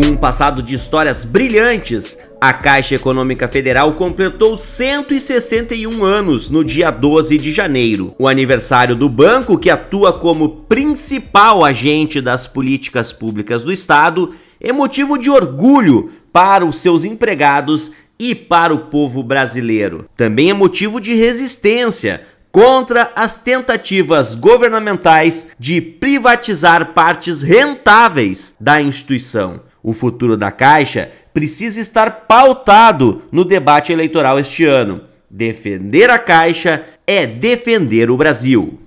Com um passado de histórias brilhantes, a Caixa Econômica Federal completou 161 anos no dia 12 de janeiro, o aniversário do banco que atua como principal agente das políticas públicas do Estado é motivo de orgulho para os seus empregados e para o povo brasileiro. Também é motivo de resistência contra as tentativas governamentais de privatizar partes rentáveis da instituição. O futuro da Caixa precisa estar pautado no debate eleitoral este ano. Defender a Caixa é defender o Brasil.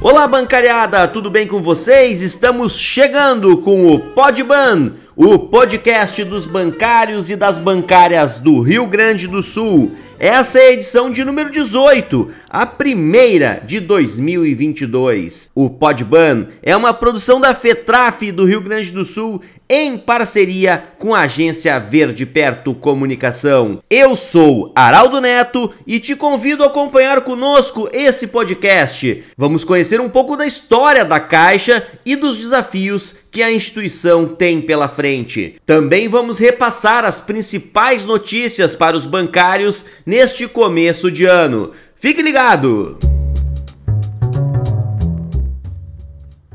Olá, bancariada, tudo bem com vocês? Estamos chegando com o Podban, o podcast dos bancários e das bancárias do Rio Grande do Sul. Essa é a edição de número 18, a primeira de 2022. O Podban é uma produção da FETRAF do Rio Grande do Sul em parceria com a agência Verde Perto Comunicação. Eu sou Araldo Neto e te convido a acompanhar conosco esse podcast. Vamos conhecer um pouco da história da Caixa e dos desafios que a instituição tem pela frente. Também vamos repassar as principais notícias para os bancários neste começo de ano. Fique ligado!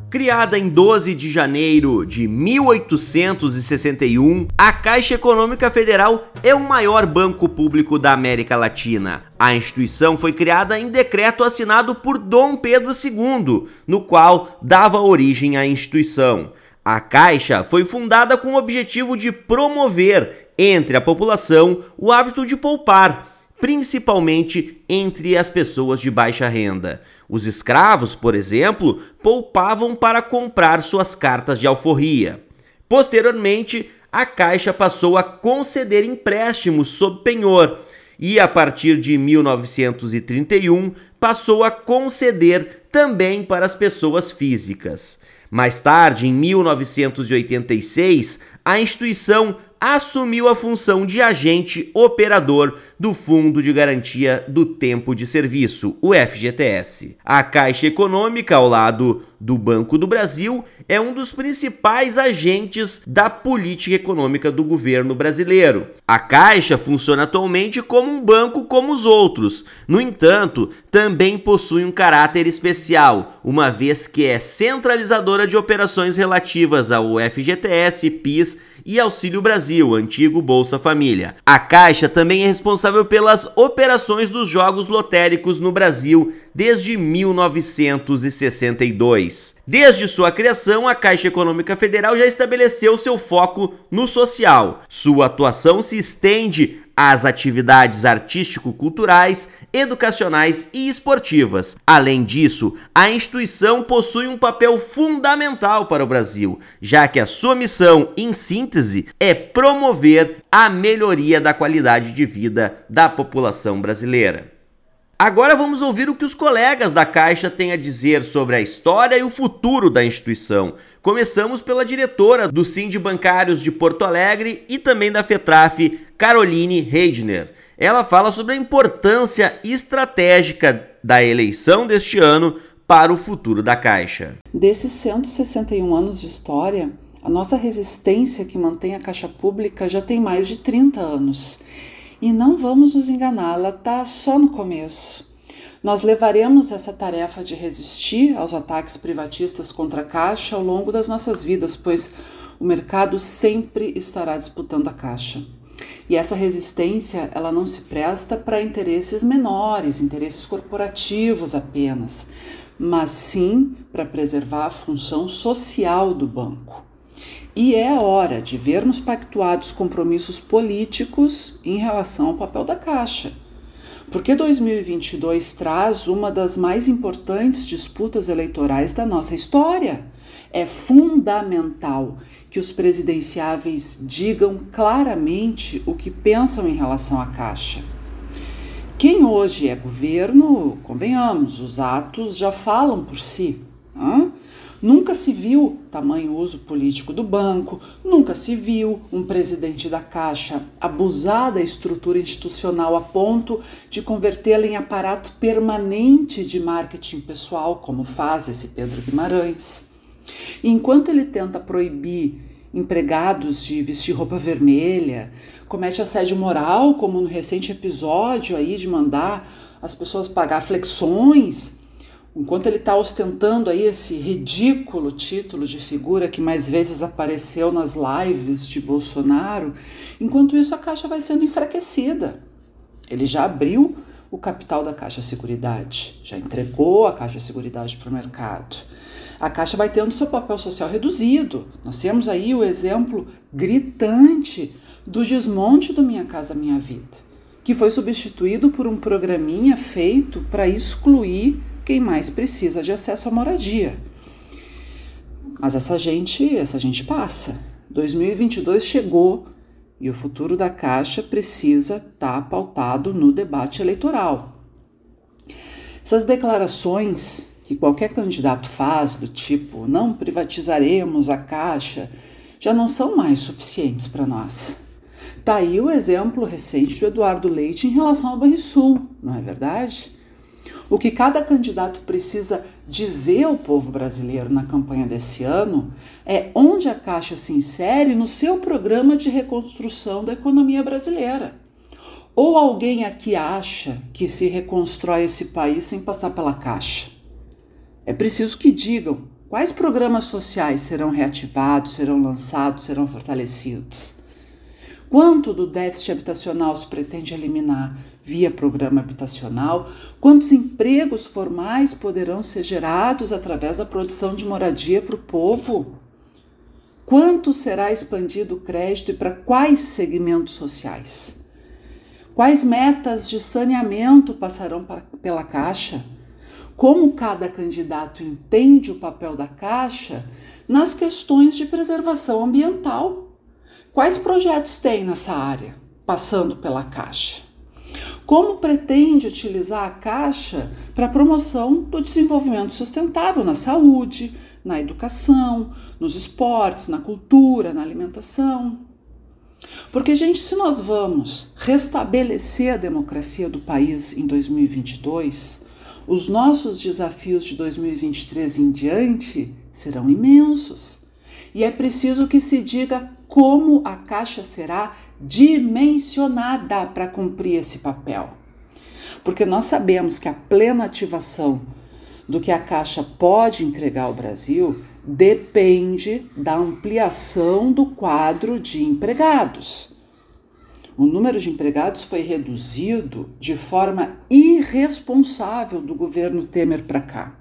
Criada em 12 de janeiro de 1861, a Caixa Econômica Federal é o maior banco público da América Latina. A instituição foi criada em decreto assinado por Dom Pedro II, no qual dava origem à instituição. A Caixa foi fundada com o objetivo de promover entre a população o hábito de poupar, principalmente entre as pessoas de baixa renda. Os escravos, por exemplo, poupavam para comprar suas cartas de alforria. Posteriormente, a Caixa passou a conceder empréstimos sob penhor e, a partir de 1931, passou a conceder também para as pessoas físicas. Mais tarde, em 1986, a instituição assumiu a função de agente operador do Fundo de Garantia do Tempo de Serviço, o FGTS. A Caixa Econômica, ao lado do Banco do Brasil, é um dos principais agentes da política econômica do governo brasileiro. A Caixa funciona atualmente como um banco como os outros. No entanto, também possui um caráter especial, uma vez que é centralizadora de operações relativas ao FGTS, PIS e Auxílio Brasil, antigo Bolsa Família. A Caixa também é responsável responsável pelas operações dos jogos lotéricos no Brasil desde 1962. Desde sua criação, a Caixa Econômica Federal já estabeleceu seu foco no social. Sua atuação se estende às atividades artístico-culturais, educacionais e esportivas. Além disso, a instituição possui um papel fundamental para o Brasil, já que a sua missão, em síntese, é promover a melhoria da qualidade de vida da população brasileira. Agora vamos ouvir o que os colegas da Caixa têm a dizer sobre a história e o futuro da instituição. Começamos pela diretora do Sind Bancários de Porto Alegre e também da FETRAF, Caroline Reidner. Ela fala sobre a importância estratégica da eleição deste ano para o futuro da Caixa. Desses 161 anos de história, a nossa resistência que mantém a Caixa Pública já tem mais de 30 anos. E não vamos nos enganar, ela está só no começo. Nós levaremos essa tarefa de resistir aos ataques privatistas contra a Caixa ao longo das nossas vidas, pois o mercado sempre estará disputando a Caixa. E essa resistência, ela não se presta para interesses menores, interesses corporativos apenas, mas sim para preservar a função social do banco. E é hora de vermos pactuados compromissos políticos em relação ao papel da Caixa. Porque 2022 traz uma das mais importantes disputas eleitorais da nossa história. É fundamental que os presidenciáveis digam claramente o que pensam em relação à Caixa. Quem hoje é governo, convenhamos, os atos já falam por si. Hein? Nunca se viu tamanho uso político do banco, nunca se viu um presidente da Caixa abusar da estrutura institucional a ponto de convertê-la em aparato permanente de marketing pessoal, como faz esse Pedro Guimarães. E enquanto ele tenta proibir empregados de vestir roupa vermelha, comete assédio moral, como no recente episódio aí de mandar as pessoas pagar flexões, enquanto ele está ostentando aí esse ridículo título de figura que mais vezes apareceu nas lives de Bolsonaro, enquanto isso a Caixa vai sendo enfraquecida. Ele já abriu o capital da Caixa Seguridade, já entregou a Caixa Seguridade para o mercado. A Caixa vai tendo seu papel social reduzido. Nós temos aí o exemplo gritante do desmonte do Minha Casa Minha Vida, que foi substituído por um programinha feito para excluir quem mais precisa de acesso à moradia. Mas essa gente, essa gente passa. 2022 chegou e o futuro da Caixa precisa estar tá pautado no debate eleitoral. Essas declarações que qualquer candidato faz, do tipo não privatizaremos a Caixa, já não são mais suficientes para nós. Está aí o exemplo recente do Eduardo Leite em relação ao Banrisul, não é verdade? O que cada candidato precisa dizer ao povo brasileiro na campanha desse ano é onde a Caixa se insere no seu programa de reconstrução da economia brasileira. Ou alguém aqui acha que se reconstrói esse país sem passar pela Caixa? É preciso que digam quais programas sociais serão reativados, serão lançados, serão fortalecidos. Quanto do déficit habitacional se pretende eliminar via programa habitacional? Quantos empregos formais poderão ser gerados através da produção de moradia para o povo? Quanto será expandido o crédito e para quais segmentos sociais? Quais metas de saneamento passarão pela Caixa? Como cada candidato entende o papel da Caixa nas questões de preservação ambiental? Quais projetos tem nessa área, passando pela Caixa? Como pretende utilizar a Caixa para a promoção do desenvolvimento sustentável na saúde, na educação, nos esportes, na cultura, na alimentação? Porque, gente, se nós vamos restabelecer a democracia do país em 2022, os nossos desafios de 2023 em diante serão imensos. E é preciso que se diga como a Caixa será dimensionada para cumprir esse papel. Porque nós sabemos que a plena ativação do que a Caixa pode entregar ao Brasil depende da ampliação do quadro de empregados. O número de empregados foi reduzido de forma irresponsável do governo Temer para cá.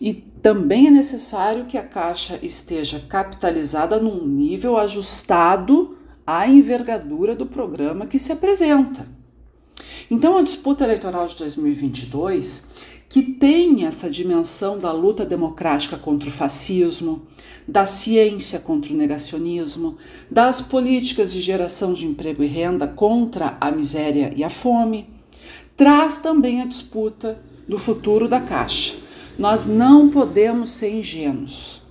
E também é necessário que a Caixa esteja capitalizada num nível ajustado à envergadura do programa que se apresenta. Então, a disputa eleitoral de 2022, que tem essa dimensão da luta democrática contra o fascismo, da ciência contra o negacionismo, das políticas de geração de emprego e renda contra a miséria e a fome, traz também a disputa do futuro da Caixa nós não podemos ser ingênuos.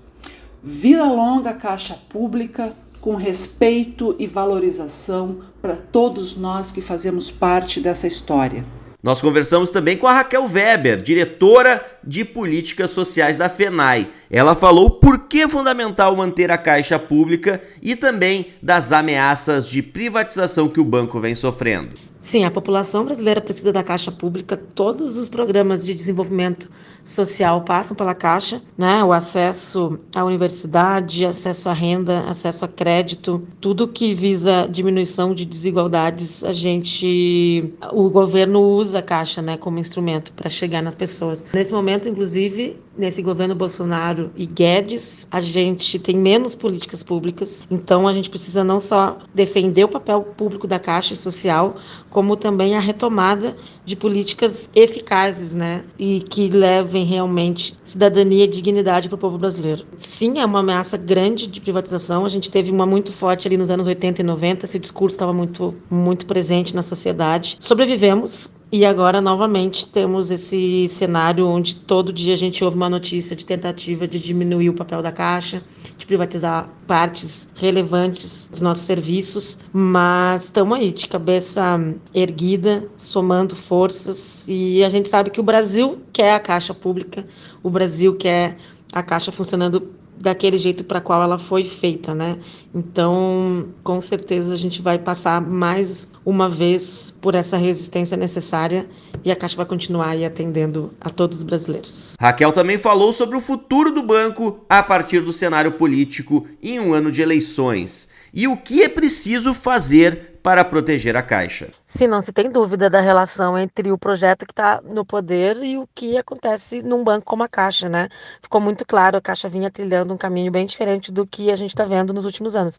Vida longa Caixa Pública, com respeito e valorização para todos nós que fazemos parte dessa história. Nós conversamos também com a Raquel Weber, diretora de políticas sociais da FENAI. Ela falou por que é fundamental manter a caixa pública e também das ameaças de privatização que o banco vem sofrendo. Sim, a população brasileira precisa da Caixa Pública. Todos os programas de desenvolvimento social passam pela Caixa, né? O acesso à universidade, acesso à renda, acesso a crédito, tudo que visa diminuição de desigualdades, a gente, o governo usa a Caixa, né, como instrumento para chegar nas pessoas. Nesse momento, inclusive, nesse governo Bolsonaro e Guedes, a gente tem menos políticas públicas. Então, a gente precisa não só defender o papel público da Caixa social, como também a retomada de políticas eficazes, né? E que levem realmente cidadania e dignidade para o povo brasileiro. Sim, é uma ameaça grande de privatização. A gente teve uma muito forte ali nos anos 80 e 90. Esse discurso estava muito, muito presente na sociedade. Sobrevivemos, e agora, novamente, temos esse cenário onde todo dia a gente ouve uma notícia de tentativa de diminuir o papel da Caixa, de privatizar partes relevantes dos nossos serviços, mas estamos aí de cabeça erguida, somando forças, e a gente sabe que o Brasil quer a Caixa Pública, o Brasil quer a Caixa funcionando daquele jeito para qual ela foi feita, né? Então, com certeza a gente vai passar mais uma vez por essa resistência necessária e a Caixa vai continuar aí atendendo a todos os brasileiros. Raquel também falou sobre o futuro do banco a partir do cenário político em um ano de eleições e o que é preciso fazer para proteger a Caixa. Se não se tem dúvida da relação entre o projeto que está no poder e o que acontece num banco como a Caixa, né? Ficou muito claro, a Caixa vinha trilhando um caminho bem diferente do que a gente está vendo nos últimos anos.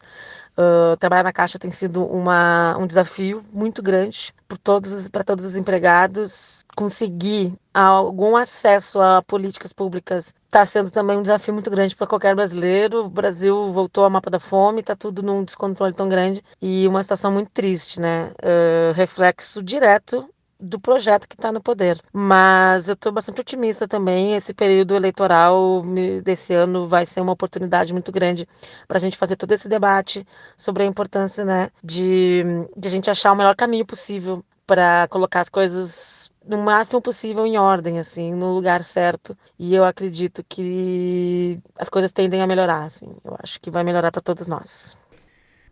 Uh, trabalhar na Caixa tem sido uma, um desafio muito grande para todos, todos os empregados. Conseguir algum acesso a políticas públicas está sendo também um desafio muito grande para qualquer brasileiro. O Brasil voltou ao mapa da fome, está tudo num descontrole tão grande e uma situação muito triste, né? Uh, reflexo direto do projeto que está no poder. Mas eu estou bastante otimista também. Esse período eleitoral desse ano vai ser uma oportunidade muito grande para a gente fazer todo esse debate sobre a importância né, de, de a gente achar o melhor caminho possível para colocar as coisas no máximo possível em ordem, assim, no lugar certo. E eu acredito que as coisas tendem a melhorar, assim. Eu acho que vai melhorar para todos nós.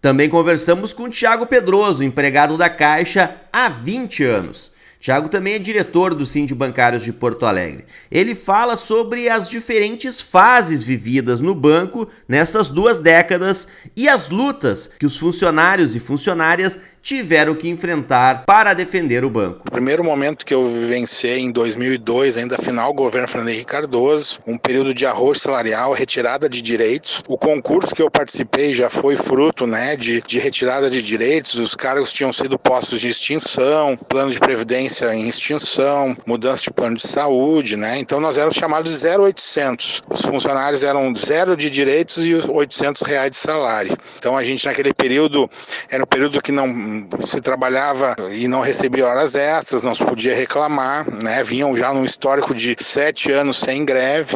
Também conversamos com Tiago Pedroso, empregado da Caixa há 20 anos. Tiago também é diretor do Cindy Bancários de Porto Alegre. Ele fala sobre as diferentes fases vividas no banco nessas duas décadas e as lutas que os funcionários e funcionárias tiveram que enfrentar para defender o banco. O primeiro momento que eu vivenciei em 2002, ainda final governo Fernando Henrique Cardoso, um período de arroz salarial, retirada de direitos. O concurso que eu participei já foi fruto né, de, de retirada de direitos, os cargos tinham sido postos de extinção, plano de previdência em extinção, mudança de plano de saúde, né? Então nós éramos chamados de 0800. Os funcionários eram zero de direitos e 800 reais de salário. Então a gente naquele período era um período que não se trabalhava e não recebia horas extras, não se podia reclamar, né? Vinham já num histórico de sete anos sem greve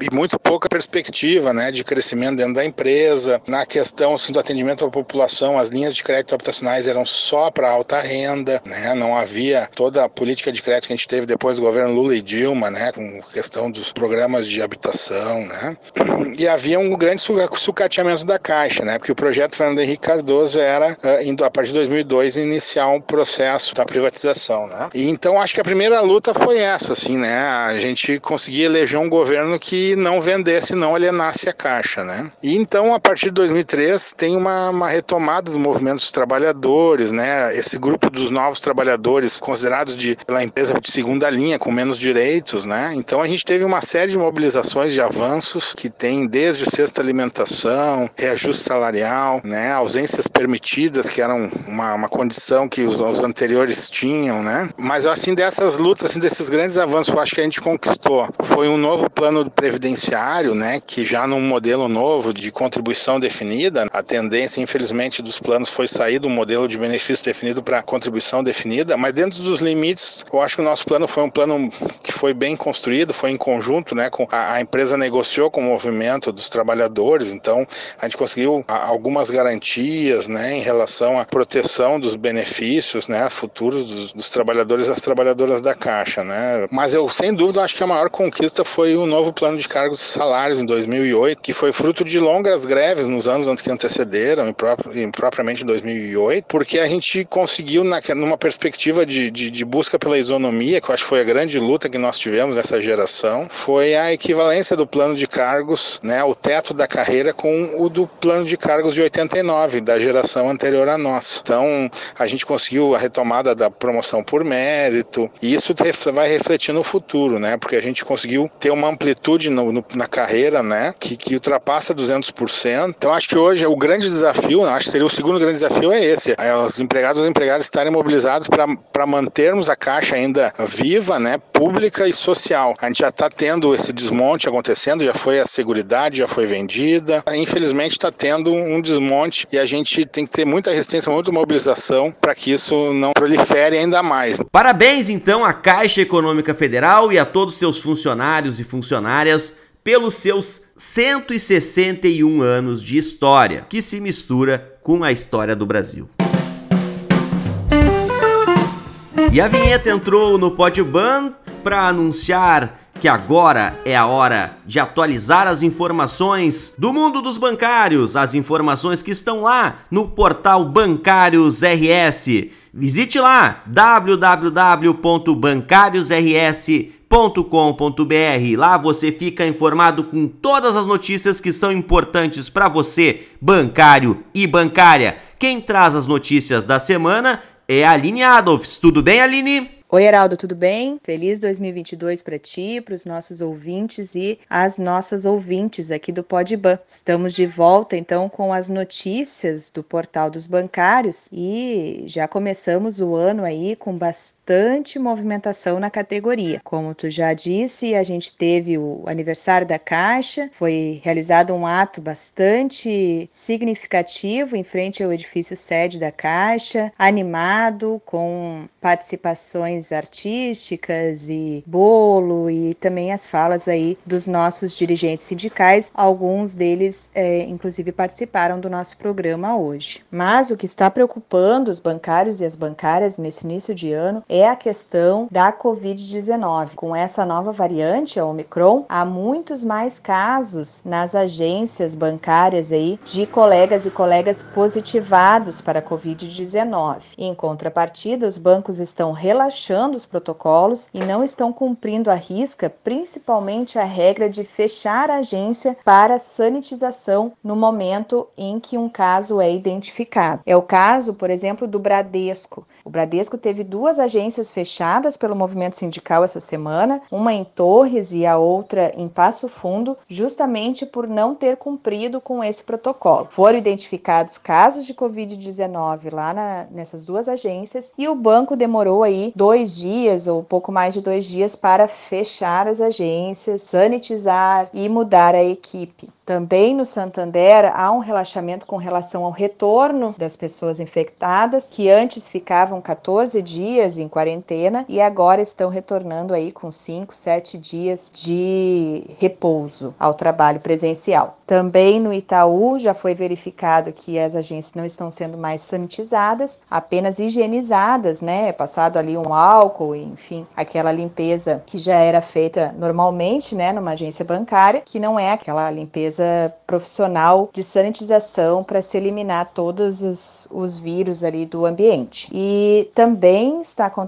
e muito pouca perspectiva, né, de crescimento dentro da empresa. Na questão assim, do atendimento à população, as linhas de crédito habitacionais eram só para alta renda, né? Não havia toda a política de crédito que a gente teve depois do governo Lula e Dilma, né, com questão dos programas de habitação, né? E havia um grande sucateamento da Caixa, né? Porque o projeto Fernando Henrique Cardoso era, indo a partir de 2002 iniciar um processo da privatização, né? E então acho que a primeira luta foi essa, assim, né? A gente conseguia eleger um governo que não vendesse, não alienasse a Caixa, né? E então a partir de 2003 tem uma, uma retomada dos movimentos dos trabalhadores, né? Esse grupo dos novos trabalhadores considerados de, pela empresa de segunda linha, com menos direitos, né? Então a gente teve uma série de mobilizações de avanços que tem desde sexta alimentação, reajuste salarial, né? Ausências permitidas, que eram uma, uma condição que os, os, anteriores tinham, né? Mas assim, dessas lutas, assim, desses grandes avanços, eu acho que a gente conquistou. Foi um novo plano previdenciário, né? Que já num modelo novo de contribuição definida, a tendência, infelizmente, dos planos foi sair do modelo de benefício definido para contribuição definida, mas dentro dos limites, eu acho que o nosso plano foi um plano que foi bem construído, foi em conjunto, né? Com a, a empresa negociou com o movimento dos trabalhadores, então a gente conseguiu algumas garantias, né? Em relação à proteção dos benefícios, né, futuros dos, dos trabalhadores e das trabalhadoras da Caixa, né? Mas eu, sem dúvida, acho que a maior conquista foi o novo plano de cargos e salários em 2008, que foi fruto de longas greves nos anos antes que antecederam, e, e propriamente em 2008, porque a gente conseguiu, na, numa perspectiva de, de, de busca pela isonomia, que eu acho que foi a grande luta que nós tivemos nessa geração, foi a equivalência do plano de cargos, né, o teto da carreira com o do plano de cargos de 89, da geração anterior à nossa. Então, a gente conseguiu a retomada da promoção por mérito, e isso vai refletir no futuro, né? Porque a gente conseguiu ter uma amplitude no, no, na carreira, né? Que, que ultrapassa 200%. Então, acho que hoje o grande desafio, acho que seria o segundo grande desafio é esse: é os empregados e empregadas estarem mobilizados para mantermos a caixa ainda viva, né? Pública e social. A gente já está tendo esse desmonte acontecendo, já foi a Seguridade, já foi vendida. Infelizmente, está tendo um desmonte e a gente tem que ter muita resistência, muita mobilização para que isso não prolifere ainda mais. Parabéns então à Caixa Econômica Federal e a todos seus funcionários e funcionárias pelos seus 161 anos de história, que se mistura com a história do Brasil. E a vinheta entrou no Podban para anunciar que agora é a hora de atualizar as informações do mundo dos bancários, as informações que estão lá no portal Bancários RS. Visite lá www.bancariosrs.com.br. Lá você fica informado com todas as notícias que são importantes para você, bancário e bancária. Quem traz as notícias da semana é a Aline Adolfs. Tudo bem, Aline? Oi, Heraldo, tudo bem? Feliz 2022 para ti, para os nossos ouvintes e as nossas ouvintes aqui do Podban. Estamos de volta então com as notícias do Portal dos Bancários e já começamos o ano aí com bastante movimentação na categoria. Como tu já disse, a gente teve o aniversário da Caixa, foi realizado um ato bastante significativo em frente ao edifício sede da Caixa, animado com participações artísticas e bolo e também as falas aí dos nossos dirigentes sindicais. Alguns deles, é, inclusive, participaram do nosso programa hoje. Mas o que está preocupando os bancários e as bancárias nesse início de ano é a questão da Covid-19. Com essa nova variante, a Omicron, há muitos mais casos nas agências bancárias aí de colegas e colegas positivados para a Covid-19. Em contrapartida, os bancos estão relaxando os protocolos e não estão cumprindo a risca, principalmente a regra de fechar a agência para sanitização no momento em que um caso é identificado. É o caso, por exemplo, do Bradesco. O Bradesco teve duas agências fechadas pelo movimento sindical essa semana, uma em Torres e a outra em Passo Fundo, justamente por não ter cumprido com esse protocolo. Foram identificados casos de Covid-19 lá na, nessas duas agências e o banco demorou aí dois dias ou pouco mais de dois dias para fechar as agências, sanitizar e mudar a equipe. Também no Santander há um relaxamento com relação ao retorno das pessoas infectadas, que antes ficavam 14 dias em quarentena e agora estão retornando aí com 5, 7 dias de repouso ao trabalho presencial. Também no Itaú já foi verificado que as agências não estão sendo mais sanitizadas, apenas higienizadas, né? Passado ali um álcool, enfim, aquela limpeza que já era feita normalmente, né, numa agência bancária, que não é aquela limpeza profissional de sanitização para se eliminar todos os, os vírus ali do ambiente. E também está acontecendo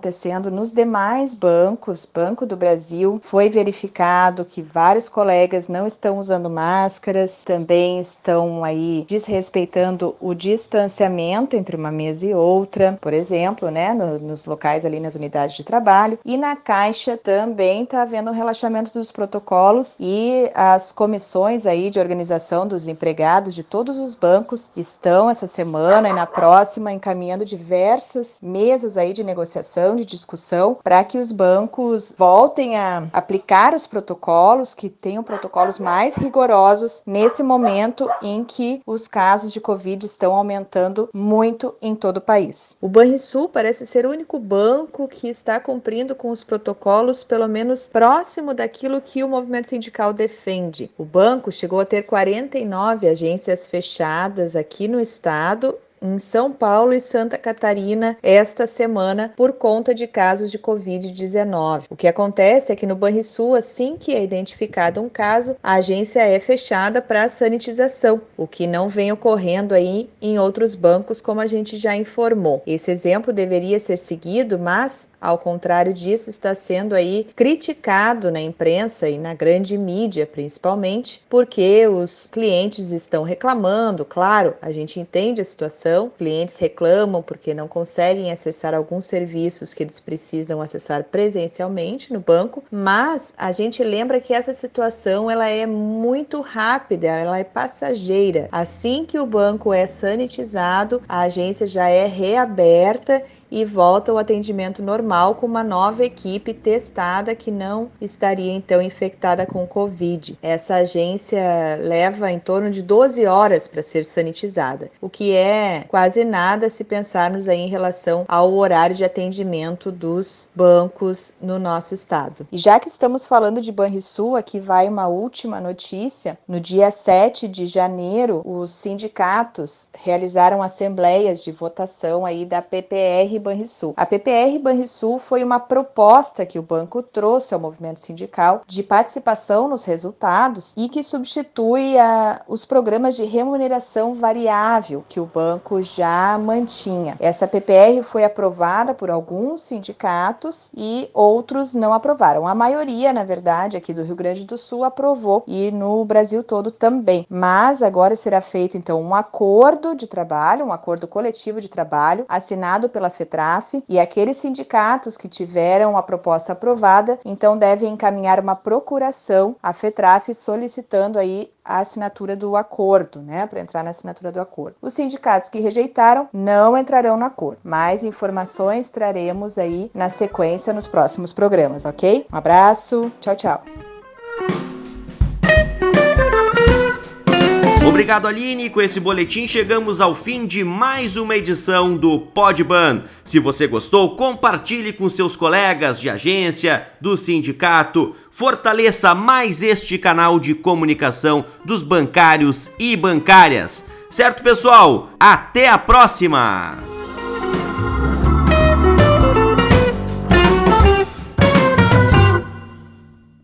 nos demais bancos, Banco do Brasil, foi verificado que vários colegas não estão usando máscaras, também estão aí desrespeitando o distanciamento entre uma mesa e outra, por exemplo, né, no, nos locais ali nas unidades de trabalho. E na Caixa também está havendo um relaxamento dos protocolos e as comissões aí de organização dos empregados de todos os bancos estão essa semana e na próxima encaminhando diversas mesas aí de negociação, de discussão, para que os bancos voltem a aplicar os protocolos, que tenham protocolos mais rigorosos nesse momento em que os casos de Covid estão aumentando muito em todo o país. O Banrisul parece ser o único banco que está cumprindo com os protocolos, pelo menos próximo daquilo que o movimento sindical defende. O banco chegou a ter 49 agências fechadas aqui no estado em São Paulo e Santa Catarina esta semana por conta de casos de Covid-19. O que acontece é que no Banrisul, assim que é identificado um caso, a agência é fechada para sanitização, o que não vem ocorrendo aí em outros bancos, como a gente já informou. Esse exemplo deveria ser seguido, mas ao contrário disso, está sendo aí criticado na imprensa e na grande mídia, principalmente, porque os clientes estão reclamando. Claro, a gente entende a situação, clientes reclamam porque não conseguem acessar alguns serviços que eles precisam acessar presencialmente no banco, mas a gente lembra que essa situação ela é muito rápida, ela é passageira. Assim que o banco é sanitizado, a agência já é reaberta e volta ao atendimento normal com uma nova equipe testada que não estaria então infectada com Covid. Essa agência leva em torno de 12 horas para ser sanitizada, o que é quase nada se pensarmos aí em relação ao horário de atendimento dos bancos no nosso estado. E já que estamos falando de Banrisul, aqui vai uma última notícia. No dia 7 de janeiro, os sindicatos realizaram assembleias de votação aí da PPR Banrisul. A PPR Banrisul foi uma proposta que o banco trouxe ao movimento sindical de participação nos resultados e que substitui a, os programas de remuneração variável que o banco já mantinha. Essa PPR foi aprovada por alguns sindicatos e outros não aprovaram. A maioria, na verdade, aqui do Rio Grande do Sul aprovou e no Brasil todo também. Mas agora será feito então um acordo de trabalho, um acordo coletivo de trabalho assinado pela FETRAF e aqueles sindicatos que tiveram a proposta aprovada, então devem encaminhar uma procuração à FETRAF solicitando aí a assinatura do acordo, né, para entrar na assinatura do acordo. Os sindicatos que rejeitaram não entrarão no acordo. Mais informações traremos aí na sequência nos próximos programas, ok? Um abraço, tchau, tchau. Obrigado, Aline. Com esse boletim chegamos ao fim de mais uma edição do Podban. Se você gostou, compartilhe com seus colegas de agência, do sindicato. Fortaleça mais este canal de comunicação dos bancários e bancárias. Certo, pessoal? Até a próxima!